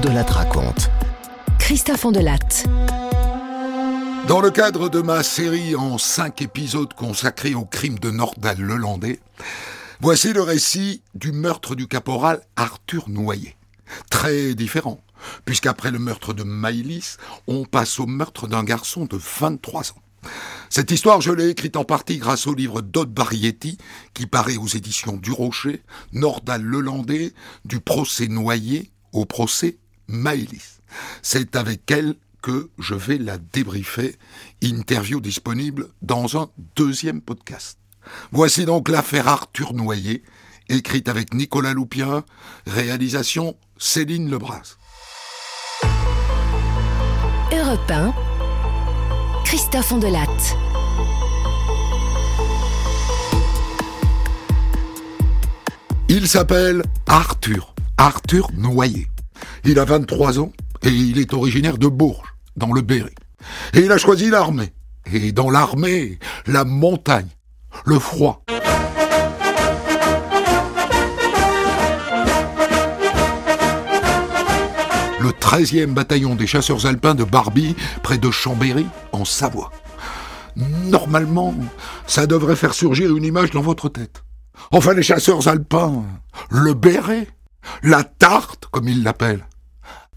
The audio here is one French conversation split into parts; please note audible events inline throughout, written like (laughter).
Fondelatte raconte. Christophe Ondelatte. Dans le cadre de ma série en cinq épisodes consacrés au crime de Nordal Lelandais, voici le récit du meurtre du caporal Arthur Noyer. Très différent, puisqu'après le meurtre de Maïlis, on passe au meurtre d'un garçon de 23 ans. Cette histoire, je l'ai écrite en partie grâce au livre d'Aude Barietti, qui paraît aux éditions du Rocher, Nordal Lelandais, du procès Noyer au procès Maëlys. C'est avec elle que je vais la débriefer. Interview disponible dans un deuxième podcast. Voici donc l'affaire Arthur Noyer, écrite avec Nicolas Loupien, réalisation Céline Lebras. Europe 1, Christophe Ondelatte. Il s'appelle Arthur, Arthur Noyer. Il a 23 ans et il est originaire de Bourges, dans le Berry. Et il a choisi l'armée. Et dans l'armée, la montagne, le froid. Le 13e bataillon des chasseurs alpins de Barbie, près de Chambéry, en Savoie. Normalement, ça devrait faire surgir une image dans votre tête. Enfin, les chasseurs alpins, le béret, la tarte, comme ils l'appellent.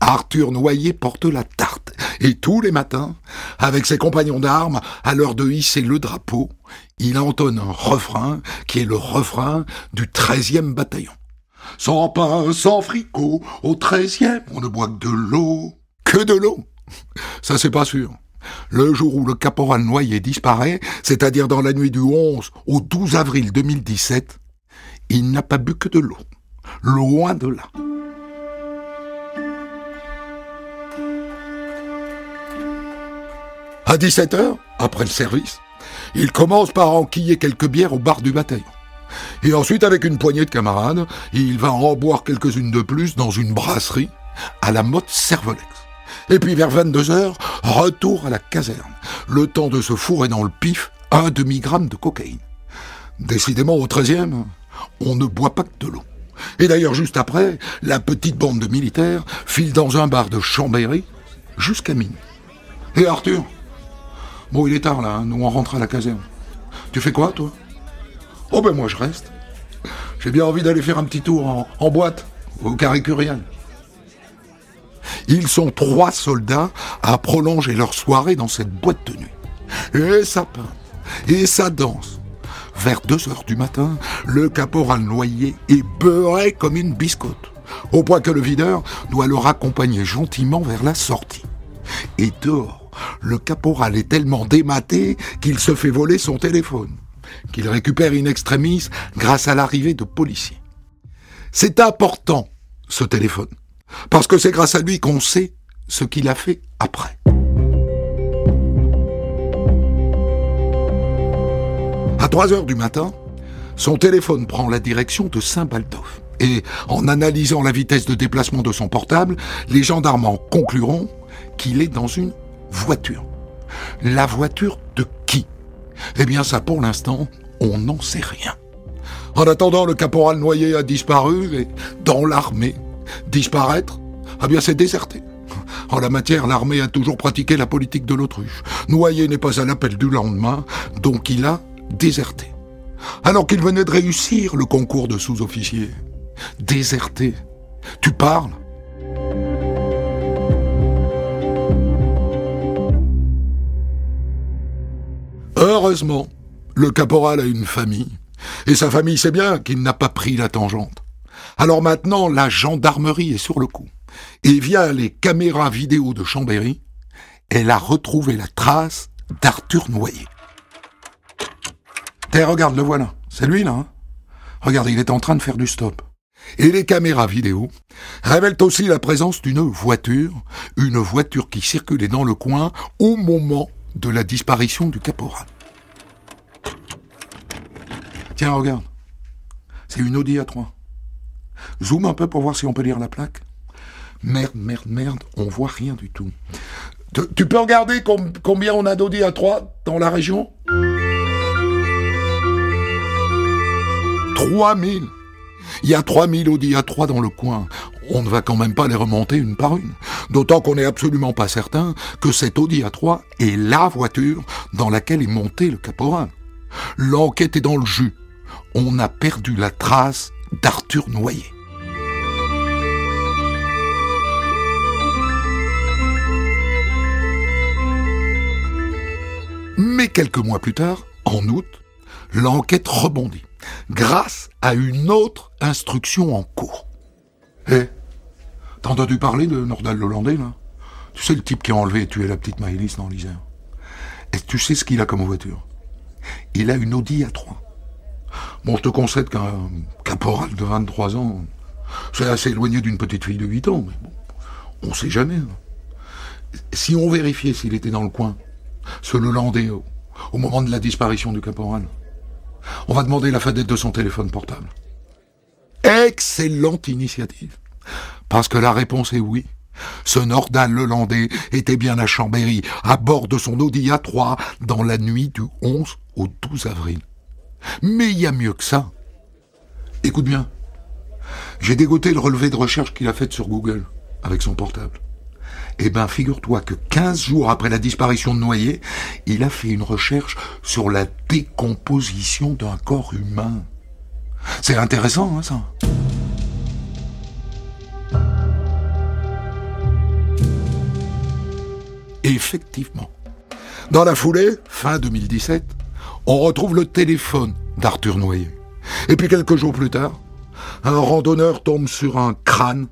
Arthur Noyer porte la tarte, et tous les matins, avec ses compagnons d'armes, à l'heure de hisser le drapeau, il entonne un refrain qui est le refrain du 13e bataillon. Sans pain, sans fricot, au 13e, on ne boit que de l'eau. Que de l'eau Ça, c'est pas sûr. Le jour où le caporal Noyer disparaît, c'est-à-dire dans la nuit du 11 au 12 avril 2017, il n'a pas bu que de l'eau. Loin de là. À 17h, après le service, il commence par enquiller quelques bières au bar du bataillon. Et ensuite, avec une poignée de camarades, il va en boire quelques-unes de plus dans une brasserie à la mode Cervolex. Et puis vers 22h, retour à la caserne, le temps de se fourrer dans le pif un demi-gramme de cocaïne. Décidément, au 13e, on ne boit pas que de l'eau. Et d'ailleurs, juste après, la petite bande de militaires file dans un bar de Chambéry jusqu'à minuit. Et Arthur Bon, il est tard là, hein, nous on rentre à la caserne. Tu fais quoi, toi? Oh ben moi je reste. J'ai bien envie d'aller faire un petit tour en, boîte, au Carré-Curial. Ils sont trois soldats à prolonger leur soirée dans cette boîte de nuit. Et ça peint, et ça danse. Vers deux heures du matin, le caporal noyé est beurré comme une biscotte, au point que le videur doit le raccompagner gentiment vers la sortie. Et dehors, le caporal est tellement dématé qu'il se fait voler son téléphone, qu'il récupère in extremis grâce à l'arrivée de policiers. C'est important, ce téléphone, parce que c'est grâce à lui qu'on sait ce qu'il a fait après. À 3 heures du matin, son téléphone prend la direction de Saint-Baldov. Et en analysant la vitesse de déplacement de son portable, les gendarmes en concluront qu'il est dans une voiture. La voiture de qui? Eh bien ça pour l'instant, on n'en sait rien. En attendant, le caporal Noyer a disparu et dans l'armée, disparaître, eh bien c'est déserté. En la matière, l'armée a toujours pratiqué la politique de l'autruche. Noyer n'est pas à l'appel du lendemain, donc il a déserté. Alors qu'il venait de réussir le concours de sous-officier. Déserté. Tu parles Heureusement, le caporal a une famille, et sa famille sait bien qu'il n'a pas pris la tangente. Alors maintenant, la gendarmerie est sur le coup. Et via les caméras vidéo de Chambéry, elle a retrouvé la trace d'Arthur Noyer. Tiens, regarde, le voilà. C'est lui, là. Hein regarde, il est en train de faire du stop. Et les caméras vidéo révèlent aussi la présence d'une voiture, une voiture qui circulait dans le coin au moment de la disparition du caporal. Tiens, regarde. C'est une Audi A3. Zoom un peu pour voir si on peut lire la plaque. Merde, merde, merde, on voit rien du tout. Tu, peux regarder com- combien on a d'Audi A3 dans la région? 3000. Il y a 3000 Audi A3 dans le coin. On ne va quand même pas les remonter une par une. D'autant qu'on n'est absolument pas certain que cette Audi A3 est la voiture dans laquelle est monté le caporal. L'enquête est dans le jus. On a perdu la trace d'Arthur Noyer. Mais quelques mois plus tard, en août, l'enquête rebondit, grâce à une autre instruction en cours. Hé, t'as entendu parler de Nordal Hollandais, là? Tu sais le type qui a enlevé et tué la petite Maëlys dans l'Isère Et tu sais ce qu'il a comme voiture? Il a une Audi A3. Bon, je te concède qu'un caporal de 23 ans, c'est assez éloigné d'une petite fille de 8 ans, mais bon, on sait jamais. hein. Si on vérifiait s'il était dans le coin, ce Hollandais, au, au moment de la disparition du caporal, on va demander la fadette de son téléphone portable. Excellente initiative. Parce que la réponse est oui. Ce Nordal Lelandais était bien à Chambéry, à bord de son Audi A3, dans la nuit du 11 au 12 avril. Mais il y a mieux que ça. Écoute bien. J'ai dégoté le relevé de recherche qu'il a fait sur Google, avec son portable. Eh ben, figure-toi que 15 jours après la disparition de Noyer, il a fait une recherche sur la décomposition d'un corps humain. C'est intéressant, hein, ça Effectivement. Dans la foulée, fin 2017, on retrouve le téléphone d'Arthur Noyer. Et puis quelques jours plus tard, un randonneur tombe sur un crâne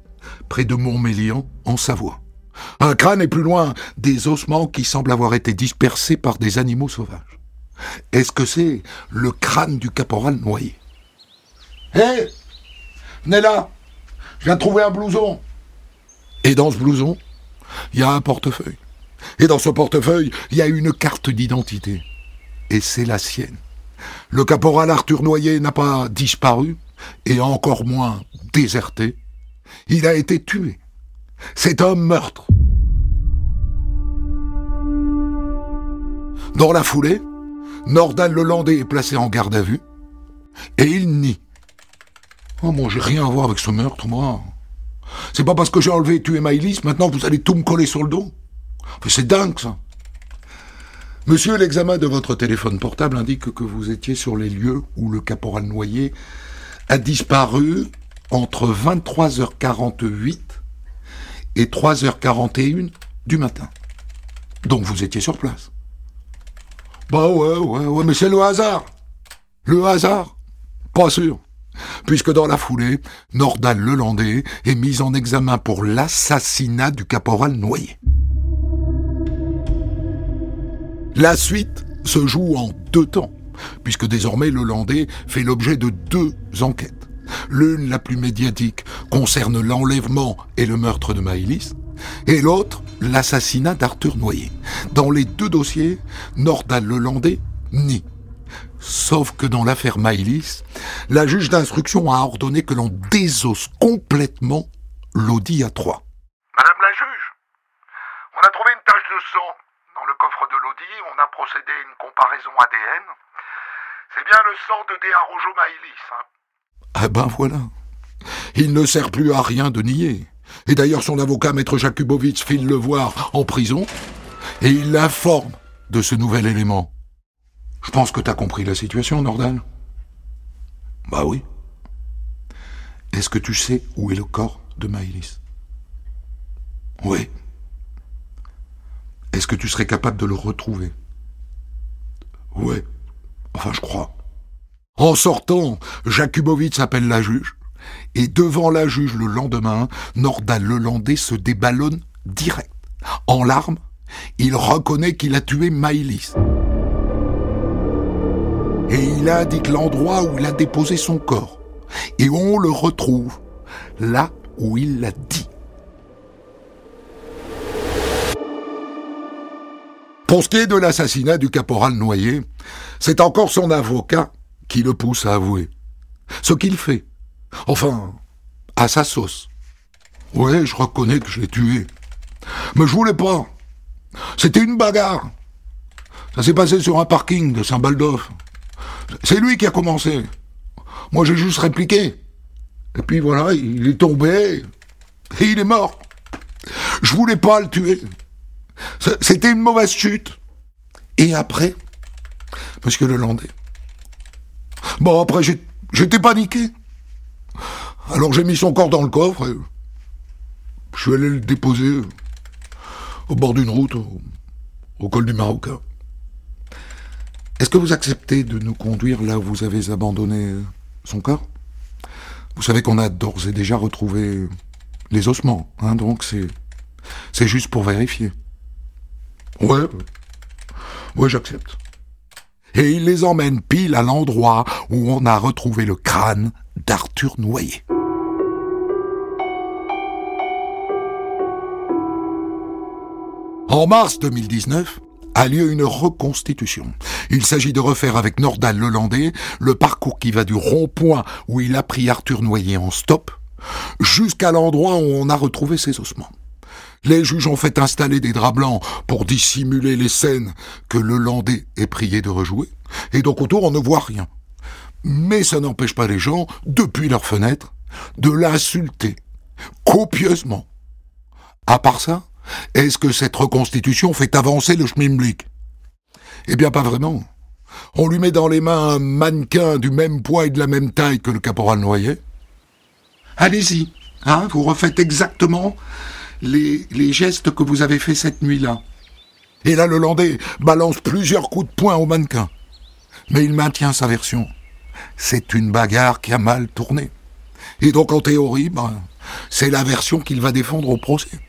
près de Montmélian, en Savoie. Un crâne et plus loin, des ossements qui semblent avoir été dispersés par des animaux sauvages. Est-ce que c'est le crâne du caporal Noyer? Hé Venez là Je viens de trouver un blouson Et dans ce blouson, il y a un portefeuille. Et dans ce portefeuille, il y a une carte d'identité. Et c'est la sienne. Le caporal Arthur Noyer n'a pas disparu, et encore moins déserté. Il a été tué. C'est un meurtre. Dans la foulée, Nordal Lelandais est placé en garde à vue, et il nie. Oh, moi, j'ai rien à voir avec ce meurtre, moi. C'est pas parce que j'ai enlevé et tué Maïlis, maintenant vous allez tout me coller sur le dos. C'est dingue, ça. Monsieur, l'examen de votre téléphone portable indique que vous étiez sur les lieux où le caporal Noyer a disparu entre 23h48 et 3h41 du matin. Donc vous étiez sur place. Bah ouais, ouais, ouais, mais c'est le hasard. Le hasard? Pas sûr. Puisque dans la foulée, Nordal Lelandais est mis en examen pour l'assassinat du caporal Noyer. La suite se joue en deux temps, puisque désormais le Landais fait l'objet de deux enquêtes. L'une, la plus médiatique, concerne l'enlèvement et le meurtre de Maïlis, et l'autre, l'assassinat d'Arthur Noyer. Dans les deux dossiers, Nordal le Landais nie. Sauf que dans l'affaire Maïlis, la juge d'instruction a ordonné que l'on désosse complètement l'Audi A3. Madame la juge, on a trouvé une tache de sang coffre de l'Audi, on a procédé à une comparaison ADN. C'est bien le sang de Déa Rojo Maïlis. Hein. Ah ben voilà. Il ne sert plus à rien de nier. Et d'ailleurs, son avocat, maître Jakubowicz, file le voir en prison et il l'informe de ce nouvel élément. Je pense que t'as compris la situation, Nordal. Bah oui. Est-ce que tu sais où est le corps de Maïlis? Oui. Tu serais capable de le retrouver Ouais. Enfin, je crois. En sortant, Jakubowicz appelle la juge. Et devant la juge le lendemain, Nordal Lelandais se déballonne direct. En larmes, il reconnaît qu'il a tué Maïlis. Et il indique l'endroit où il a déposé son corps. Et on le retrouve là où il l'a dit. Pour ce qui est de l'assassinat du caporal Noyer, c'est encore son avocat qui le pousse à avouer. Ce qu'il fait. Enfin, à sa sauce. Ouais, je reconnais que je l'ai tué. Mais je voulais pas. C'était une bagarre. Ça s'est passé sur un parking de Saint-Baldoff. C'est lui qui a commencé. Moi, j'ai juste répliqué. Et puis voilà, il est tombé et il est mort. Je voulais pas le tuer. C'était une mauvaise chute. Et après, monsieur Lelandais. Bon, après, j'étais paniqué. Alors j'ai mis son corps dans le coffre et je suis allé le déposer au bord d'une route, au, col du Marocain. Est-ce que vous acceptez de nous conduire là où vous avez abandonné son corps? Vous savez qu'on a d'ores et déjà retrouvé les ossements, hein, donc c'est juste pour vérifier. Ouais, ouais, j'accepte. Et il les emmène pile à l'endroit où on a retrouvé le crâne d'Arthur Noyer. En mars 2019, a lieu une reconstitution. Il s'agit de refaire avec Nordal Lelandais le parcours qui va du rond-point où il a pris Arthur Noyer en stop jusqu'à l'endroit où on a retrouvé ses ossements. Les juges ont fait installer des draps blancs pour dissimuler les scènes que le Landais est prié de rejouer, et donc autour on ne voit rien. Mais ça n'empêche pas les gens, depuis leur fenêtre, de l'insulter, copieusement. À part ça, est-ce que cette reconstitution fait avancer le schmimblick Eh bien, pas vraiment. On lui met dans les mains un mannequin du même poids et de la même taille que le caporal Noyer. Allez-y, hein, vous refaites exactement les, gestes que vous avez faits cette nuit-là. Et là, le Landais balance plusieurs coups de poing au mannequin. Mais il maintient sa version. C'est une bagarre qui a mal tourné. Et donc, en théorie, ben, c'est la version qu'il va défendre au procès.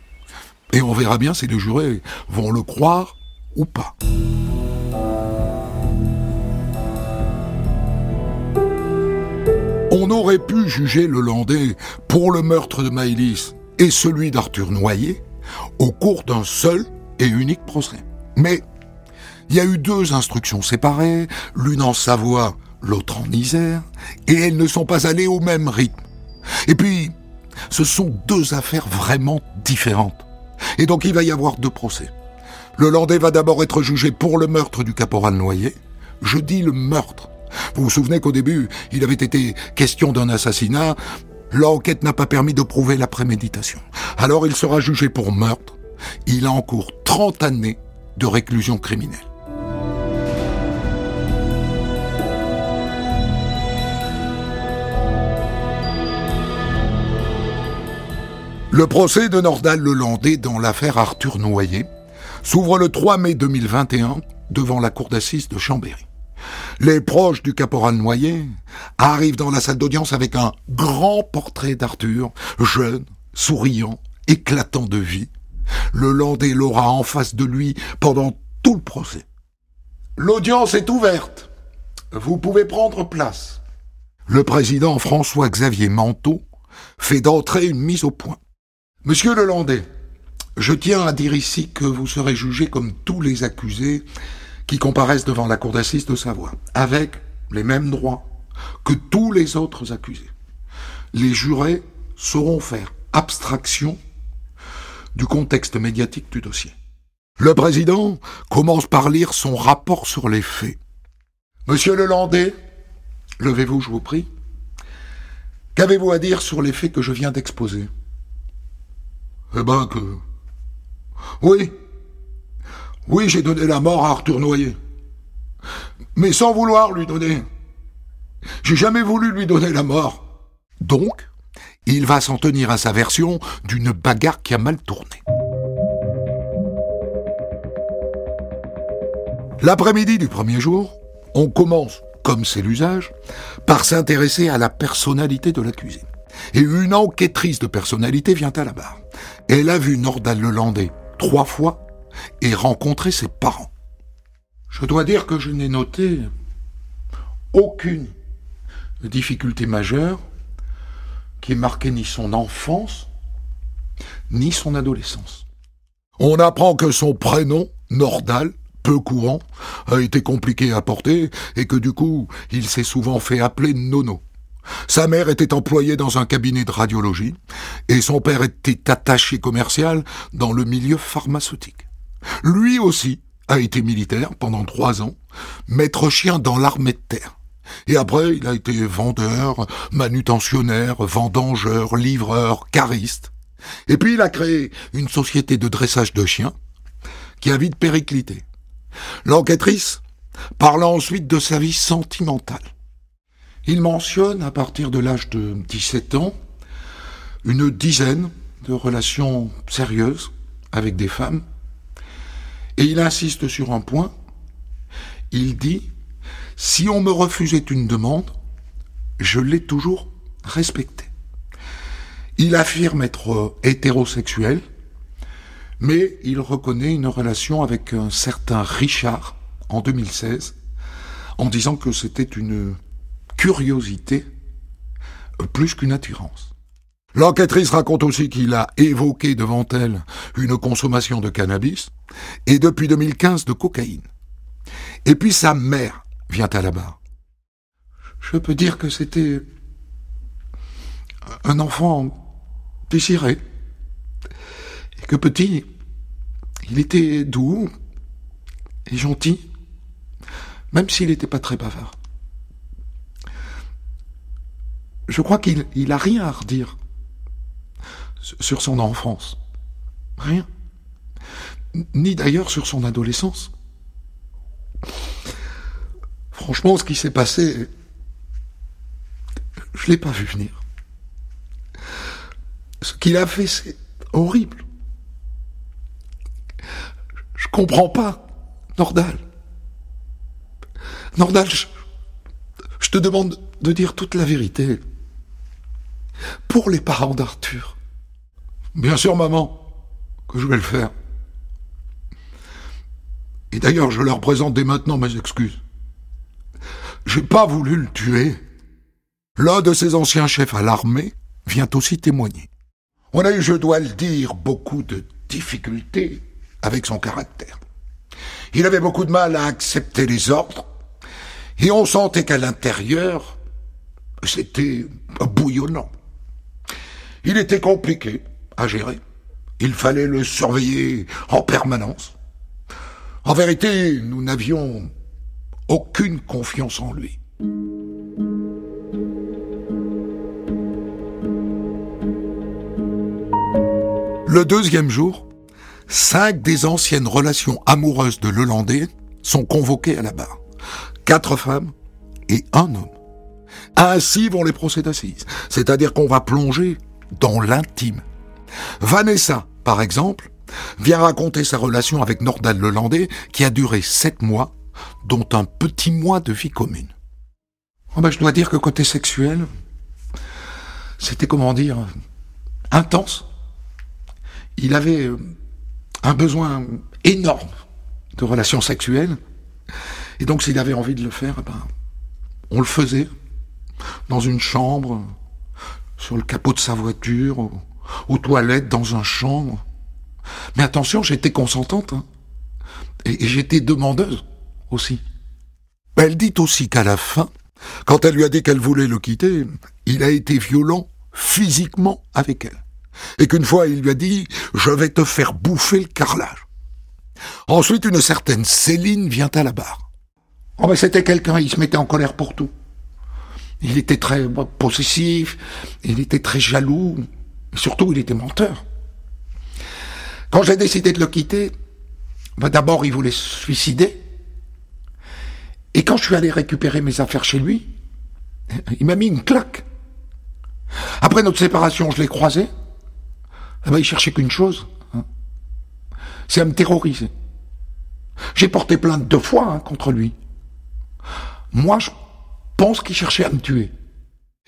Et on verra bien si les jurés vont le croire ou pas. On aurait pu juger le Landais pour le meurtre de Maïlis et celui d'Arthur Noyer au cours d'un seul et unique procès. Mais il y a eu deux instructions séparées, l'une en Savoie, l'autre en Isère, et elles ne sont pas allées au même rythme. Et puis, ce sont deux affaires vraiment différentes. Et donc il va y avoir deux procès. Le Landais va d'abord être jugé pour le meurtre du caporal Noyer. Je dis le meurtre. Vous vous souvenez qu'au début, il avait été question d'un assassinat. L'enquête n'a pas permis de prouver la préméditation. Alors il sera jugé pour meurtre. Il a en cours 30 années de réclusion criminelle. Le procès de Nordal Lelandais dans l'affaire Arthur Noyer s'ouvre le 3 mai 2021 devant la cour d'assises de Chambéry. Les proches du caporal Noyer arrivent dans la salle d'audience avec un grand portrait d'Arthur, jeune, souriant, éclatant de vie. Le Landais l'aura en face de lui pendant tout le procès. L'audience est ouverte. Vous pouvez prendre place. Le président François-Xavier Manteau fait d'entrée une mise au point. Monsieur Lelandais, je tiens à dire ici que vous serez jugé comme tous les accusés qui comparaissent devant la cour d'assises de Savoie, avec les mêmes droits que tous les autres accusés. Les jurés sauront faire abstraction du contexte médiatique du dossier. Le président commence par lire son rapport sur les faits. Monsieur Lelandais, levez-vous, je vous prie. Qu'avez-vous à dire sur les faits que je viens d'exposer? Eh ben que... Oui. Oui, j'ai donné la mort à Arthur Noyer. Mais sans vouloir lui donner. J'ai jamais voulu lui donner la mort. Donc, il va s'en tenir à sa version d'une bagarre qui a mal tourné. L'après-midi du premier jour, on commence, comme c'est l'usage, par s'intéresser à la personnalité de l'accusé. Et une enquêtrice de personnalité vient à la barre. Elle a vu Nordal Lelandais trois fois et rencontré ses parents. Je dois dire que je n'ai noté aucune difficulté majeure qui ait marqué ni son enfance, ni son adolescence. On apprend que son prénom, Nordal, peu courant, a été compliqué à porter et que du coup, il s'est souvent fait appeler Nono. Sa mère était employée dans un cabinet de radiologie et son père était attaché commercial dans le milieu pharmaceutique. Lui aussi a été militaire pendant trois ans, maître chien dans l'armée de terre. Et après, il a été vendeur, manutentionnaire, vendangeur, livreur, cariste. Et puis il a créé une société de dressage de chiens qui a vite périclité. L'enquêtrice parle ensuite de sa vie sentimentale. Il mentionne, à partir de l'âge de 17 ans, une dizaine de relations sérieuses avec des femmes, et il insiste sur un point. Il dit, si on me refusait une demande, je l'ai toujours respectée. Il affirme être hétérosexuel, mais il reconnaît une relation avec un certain Richard en 2016, en disant que c'était une curiosité plus qu'une attirance. L'enquêtrice raconte aussi qu'il a évoqué devant elle une consommation de cannabis et depuis 2015 de cocaïne. Et puis sa mère vient à la barre. Je peux dire que c'était un enfant désiré. Et que petit, il était doux et gentil, même s'il n'était pas très bavard. Je crois qu'il n'a rien à redire sur son enfance. Rien. Ni d'ailleurs sur son adolescence. Franchement, ce qui s'est passé, je l'ai pas vu venir. Ce qu'il a fait, c'est horrible. Je comprends pas, Nordal. Nordal, je, je te demande de dire toute la vérité. Pour les parents d'Arthur. Bien sûr, maman, que je vais le faire. Et d'ailleurs, je leur présente dès maintenant mes excuses. J'ai pas voulu le tuer. L'un de ses anciens chefs à l'armée vient aussi témoigner. On a eu, je dois le dire, beaucoup de difficultés avec son caractère. Il avait beaucoup de mal à accepter les ordres, et on sentait qu'à l'intérieur, c'était bouillonnant. Il était compliqué gérer. Il fallait le surveiller en permanence. En vérité, nous n'avions aucune confiance en lui. Le deuxième jour, cinq des anciennes relations amoureuses de Lelandais sont convoquées à la barre. Quatre femmes et un homme. Ainsi vont les procès d'assises. C'est-à-dire qu'on va plonger dans l'intime. Vanessa, par exemple, vient raconter sa relation avec Nordal Lelandais qui a duré sept mois, dont un petit mois de vie commune. Oh ben, je dois dire que côté sexuel, c'était comment dire, intense. Il avait euh, un besoin énorme de relations sexuelles. Et donc s'il avait envie de le faire, eh ben, on le faisait dans une chambre, sur le capot de sa voiture, aux, toilettes, dans un champ. Mais attention, j'étais consentante. Hein. Et, j'étais demandeuse aussi. Elle dit aussi qu'à la fin, quand elle lui a dit qu'elle voulait le quitter, il a été violent physiquement avec elle. Et qu'une fois, il lui a dit « Je vais te faire bouffer le carrelage ». Ensuite, une certaine Céline vient à la barre. Oh ben c'était quelqu'un, il se mettait en colère pour tout. Il était très possessif, il était très jaloux, surtout il était menteur. Quand j'ai décidé de le quitter, ben d'abord il voulait se suicider, et quand je suis allé récupérer mes affaires chez lui, (laughs) il m'a mis une claque. Après notre séparation, je l'ai croisé, eh ben, il cherchait qu'une chose, hein. c'est à me terroriser. J'ai porté plainte deux fois hein, contre lui. Moi, je pense qu'il cherchait à me tuer.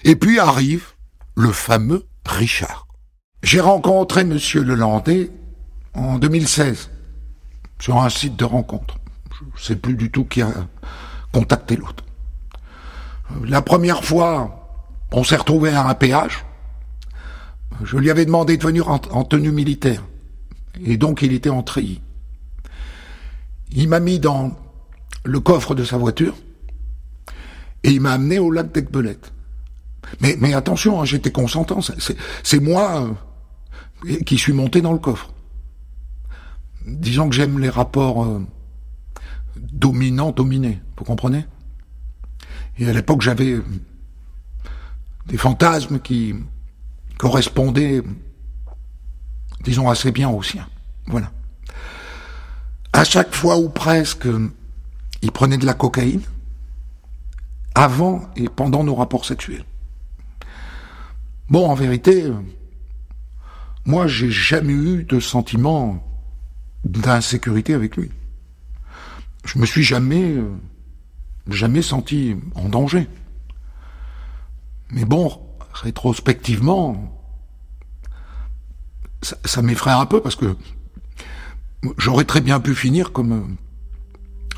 Et puis arrive le fameux Richard. J'ai rencontré Monsieur Lelandais en 2016 sur un site de rencontre. Je sais plus du tout qui a contacté l'autre. La première fois, on s'est retrouvé à un péage. Je lui avais demandé de venir en, tenue militaire. Et donc il était en treillis. Il m'a mis dans le coffre de sa voiture et il m'a amené au lac d'Aiguebelette. Mais, mais attention, hein, j'étais consentant. C'est moi euh, qui suis monté dans le coffre. Disons que j'aime les rapports euh, dominants-dominés. Vous comprenez? Et à l'époque, j'avais des fantasmes qui correspondaient, disons, assez bien aux siens. Voilà. À chaque fois ou presque, il prenait de la cocaïne avant et pendant nos rapports sexuels. Bon, en vérité, moi, j'ai jamais eu de sentiment d'insécurité avec lui. Je me suis jamais, jamais senti en danger. Mais bon, rétrospectivement, ça, m'effraie un peu parce que j'aurais très bien pu finir comme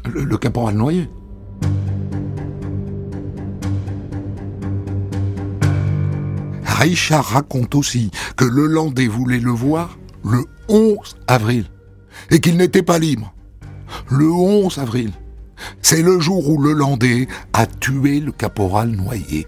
le, le caporal noyé. Richard raconte aussi que le Landais voulait le voir le 11 avril et qu'il n'était pas libre. Le 11 avril, c'est le jour où le Landais a tué le caporal noyé.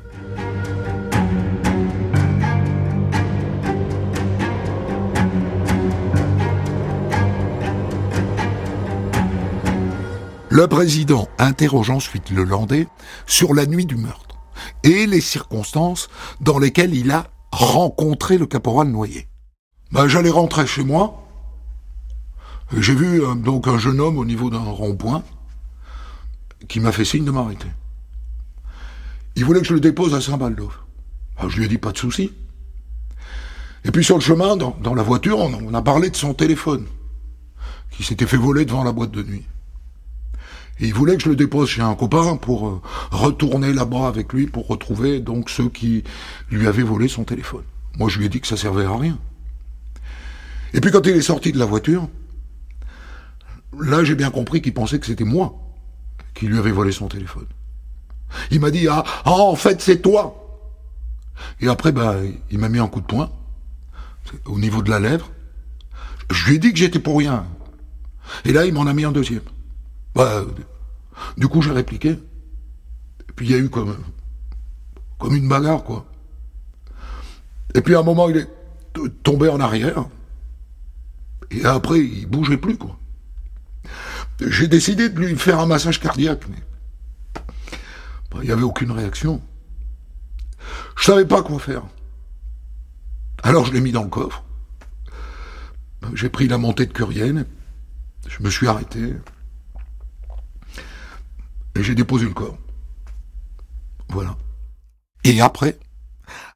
Le président interroge ensuite le Landais sur la nuit du meurtre et les circonstances dans lesquelles il a rencontré le caporal Noyer. Ben, j'allais rentrer chez moi. J'ai vu euh, donc un jeune homme au niveau d'un rond-point qui m'a fait signe de m'arrêter. Il voulait que je le dépose à Saint-Baldo. Ben, je lui ai dit pas de souci. Et puis sur le chemin, dans, la voiture, on a parlé de son téléphone, qui s'était fait voler devant la boîte de nuit il voulait que je le dépose chez un copain pour euh, retourner là-bas avec lui pour retrouver donc ceux qui lui avaient volé son téléphone. Moi, je lui ai dit que ça servait à rien. Et puis quand il est sorti de la voiture, là, j'ai bien compris qu'il pensait que c'était moi qui lui avais volé son téléphone. Il m'a dit ah, ah, en fait c'est toi. Et après bah il m'a mis un coup de poing au niveau de la lèvre. Je lui ai dit que j'étais pour rien. Et là il m'en a mis un deuxième. Bah, du coup, j'ai répliqué. Et puis il y a eu comme, une bagarre, quoi. Et puis à un moment, il est tombé en arrière. Et après, il bougeait plus, quoi. J'ai décidé de lui faire un massage cardiaque, mais bah, il n'y avait aucune réaction. Je savais pas quoi faire. Alors je l'ai mis dans le coffre. J'ai pris la montée de Curienne. Je me suis arrêté. Et j'ai déposé le corps. Voilà. Et après,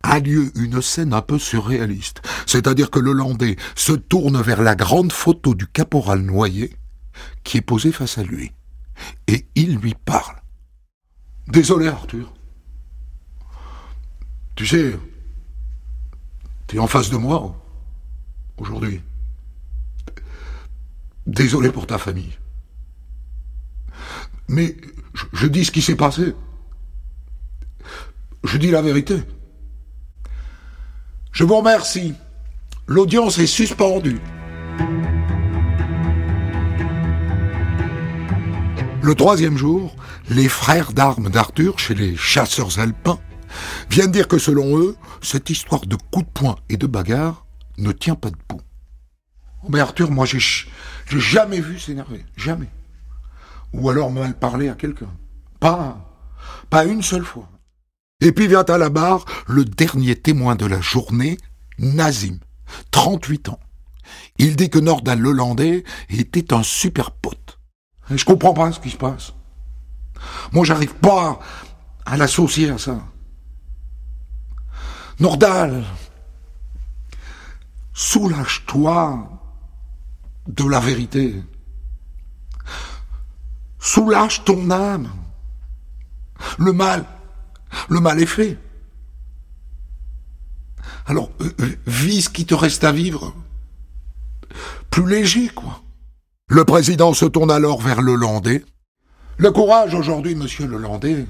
a lieu une scène un peu surréaliste. C'est-à-dire que le Landais se tourne vers la grande photo du caporal noyé qui est posée face à lui. Et il lui parle. Désolé Arthur. Tu sais, tu es en face de moi aujourd'hui. Désolé pour ta famille. Mais je, dis ce qui s'est passé. Je dis la vérité. Je vous remercie. L'audience est suspendue. Le troisième jour, les frères d'armes d'Arthur, chez les chasseurs alpins, viennent dire que selon eux, cette histoire de coups de poing et de bagarre ne tient pas debout. Mais Arthur, moi, j'ai jamais vu s'énerver. Jamais ou alors mal parler à quelqu'un. Pas, pas une seule fois. Et puis vient à la barre le dernier témoin de la journée, Nazim, 38 ans. Il dit que Nordal Lelandais était un super pote. Et je comprends pas ce qui se passe. Moi, j'arrive pas à l'associer à ça. Nordal, soulage-toi de la vérité. Soulage ton âme. Le mal, le mal est fait. Alors, euh, euh, vis ce qui te reste à vivre. Plus léger, quoi. Le président se tourne alors vers le Landais. Le courage aujourd'hui, monsieur le Landais,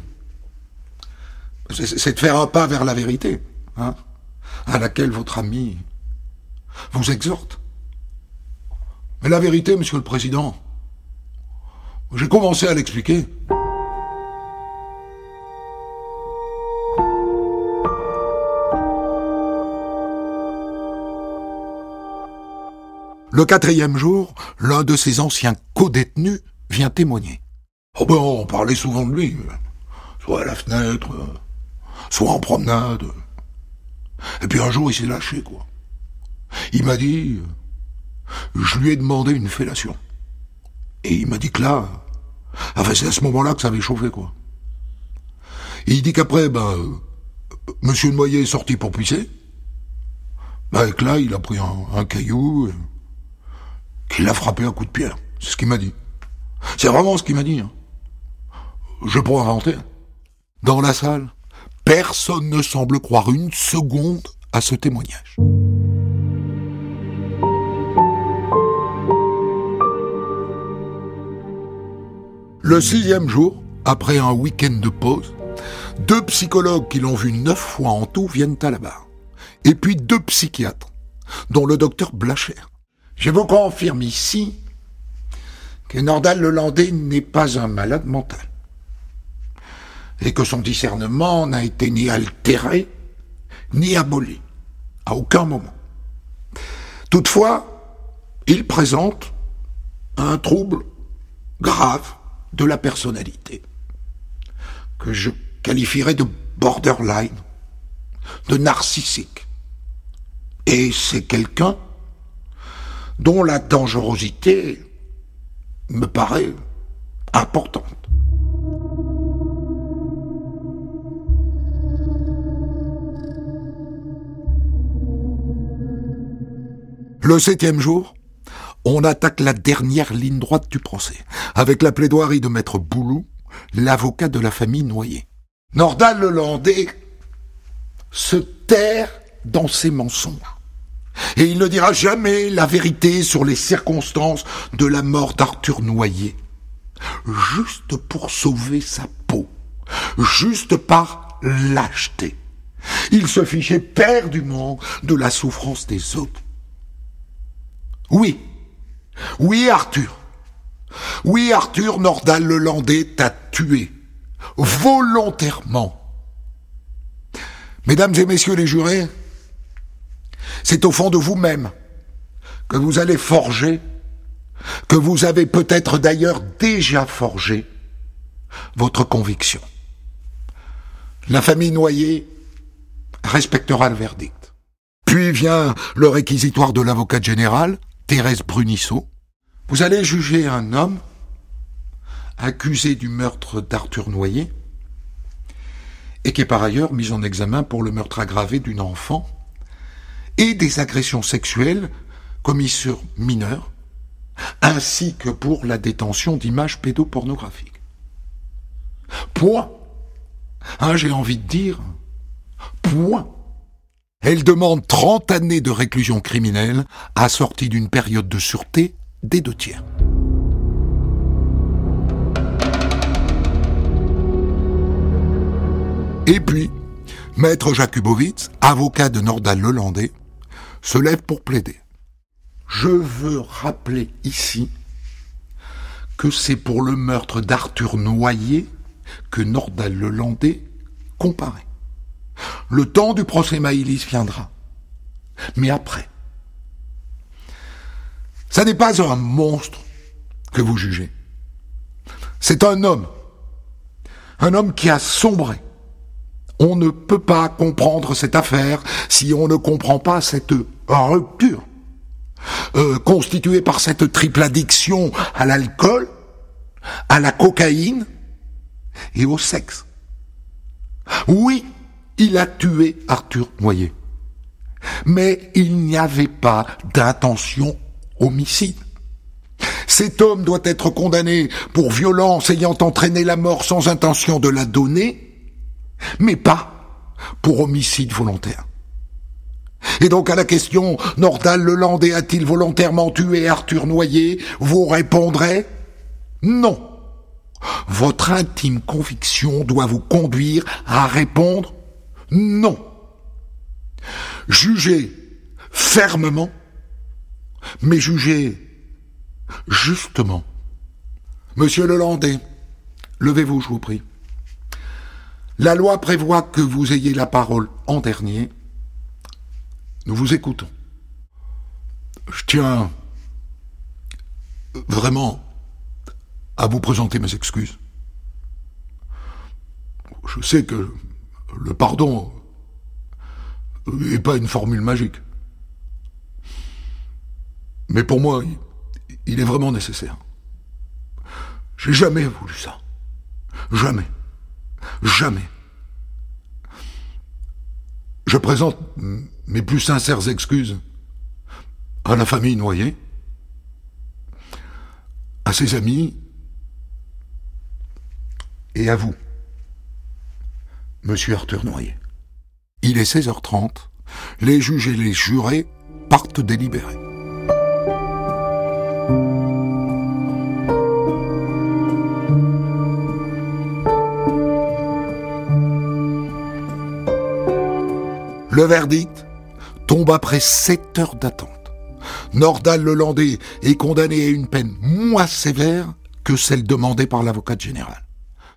c'est de faire un pas vers la vérité, hein, à laquelle votre ami vous exhorte. Mais la vérité, monsieur le président, j'ai commencé à l'expliquer. Le quatrième jour, l'un de ses anciens co-détenus vient témoigner. Oh ben, on parlait souvent de lui. soit à la fenêtre, soit en promenade. Et puis un jour, il s'est lâché, quoi. Il m'a dit, je lui ai demandé une fellation. Et il m'a dit que là, enfin c'est à ce moment-là que ça avait chauffé, quoi. Il dit qu'après, ben, Monsieur Noyer est sorti pour pisser. Ben, et que là, il a pris un, caillou, qu'il a frappé à coup de pierre. C'est ce qu'il m'a dit. C'est vraiment ce qu'il m'a dit. Hein. Je pourrais inventer. Dans la salle, personne ne semble croire une seconde à ce témoignage. Le sixième jour, après un week-end de pause, deux psychologues qui l'ont vu neuf fois en tout viennent à la barre. Et puis deux psychiatres, dont le docteur Blacher. Je vous confirme ici que Nordal Lelandais n'est pas un malade mental. Et que son discernement n'a été ni altéré, ni aboli. À aucun moment. Toutefois, il présente un trouble grave de la personnalité, que je qualifierais de borderline, de narcissique. Et c'est quelqu'un dont la dangerosité me paraît importante. Le septième jour, on attaque la dernière ligne droite du procès, avec la plaidoirie de maître Boulou, l'avocat de la famille Noyer. Nordal Lelandais se terre dans ses mensonges. Et il ne dira jamais la vérité sur les circonstances de la mort d'Arthur Noyer. Juste pour sauver sa peau. Juste par lâcheté. Il se fichait perdument de la souffrance des autres. Oui, oui, Arthur. Oui, Arthur Nordal Lelandais t'a tué. Volontairement. Mesdames et messieurs les jurés, c'est au fond de vous-même que vous allez forger, que vous avez peut-être d'ailleurs déjà forgé, votre conviction. La famille noyée respectera le verdict. Puis vient le réquisitoire de l'avocat général, Thérèse Brunisseau, vous allez juger un homme accusé du meurtre d'Arthur Noyer et qui est par ailleurs mis en examen pour le meurtre aggravé d'une enfant et des agressions sexuelles commises sur mineurs, ainsi que pour la détention d'images pédopornographiques. Point. Hein, j'ai envie de dire, point. Elle demande 30 années de réclusion criminelle assortie d'une période de sûreté des deux tiers. Et puis, Maître Jakubowicz, avocat de Nordal Lelandais, se lève pour plaider. Je veux rappeler ici que c'est pour le meurtre d'Arthur Noyer que Nordal Lelandais comparait. Le temps du procès Maïlis viendra. Mais après. Ça n'est pas un monstre que vous jugez. C'est un homme. Un homme qui a sombré. On ne peut pas comprendre cette affaire si on ne comprend pas cette rupture. Euh, constituée par cette triple addiction à l'alcool, à la cocaïne et au sexe. Oui, il a tué Arthur Noyer. Mais il n'y avait pas d'intention homicide. Cet homme doit être condamné pour violence ayant entraîné la mort sans intention de la donner, mais pas pour homicide volontaire. Et donc à la question Nordal Lelandais a-t-il volontairement tué Arthur Noyer Vous répondrez non. Votre intime conviction doit vous conduire à répondre non. Jugez fermement, mais jugez justement. Monsieur Lelandais, levez-vous, je vous prie. La loi prévoit que vous ayez la parole en dernier. Nous vous écoutons. Je tiens vraiment à vous présenter mes excuses. je sais que le pardon n'est pas une formule magique. Mais pour moi, il est vraiment nécessaire. J'ai jamais voulu ça. Jamais. Jamais. Je présente mes plus sincères excuses à la famille noyée, à ses amis et à vous, monsieur Arthur Noyer. Il est 16h30, les juges et les jurés partent délibérer. Le verdict tombe après sept heures d'attente. Nordal Lelandais est condamné à une peine moins sévère que celle demandée par l'avocat général.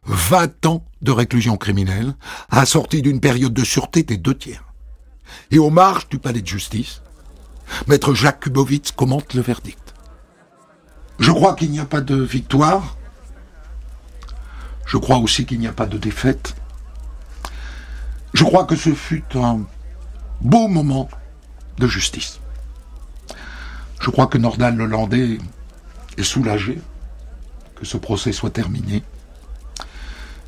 20 ans de réclusion criminelle, assortie d'une période de sûreté des deux tiers. Et aux marges du palais de justice, maître Jacques Kubowitz commente le verdict. Je crois qu'il n'y a pas de victoire. Je crois aussi qu'il n'y a pas de défaite. Je crois que ce fut un beau moment de justice. Je crois que Nordal Lelandais est soulagé que ce procès soit terminé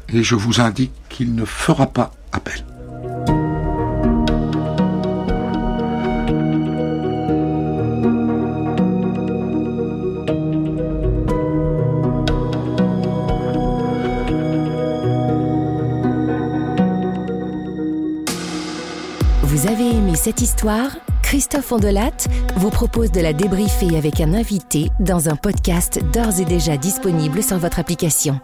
et je vous indique qu'il ne fera pas appel. Cette histoire Christophe Ondelat vous propose de la débriefer avec un invité dans un podcast d'ores et déjà disponible sur votre application.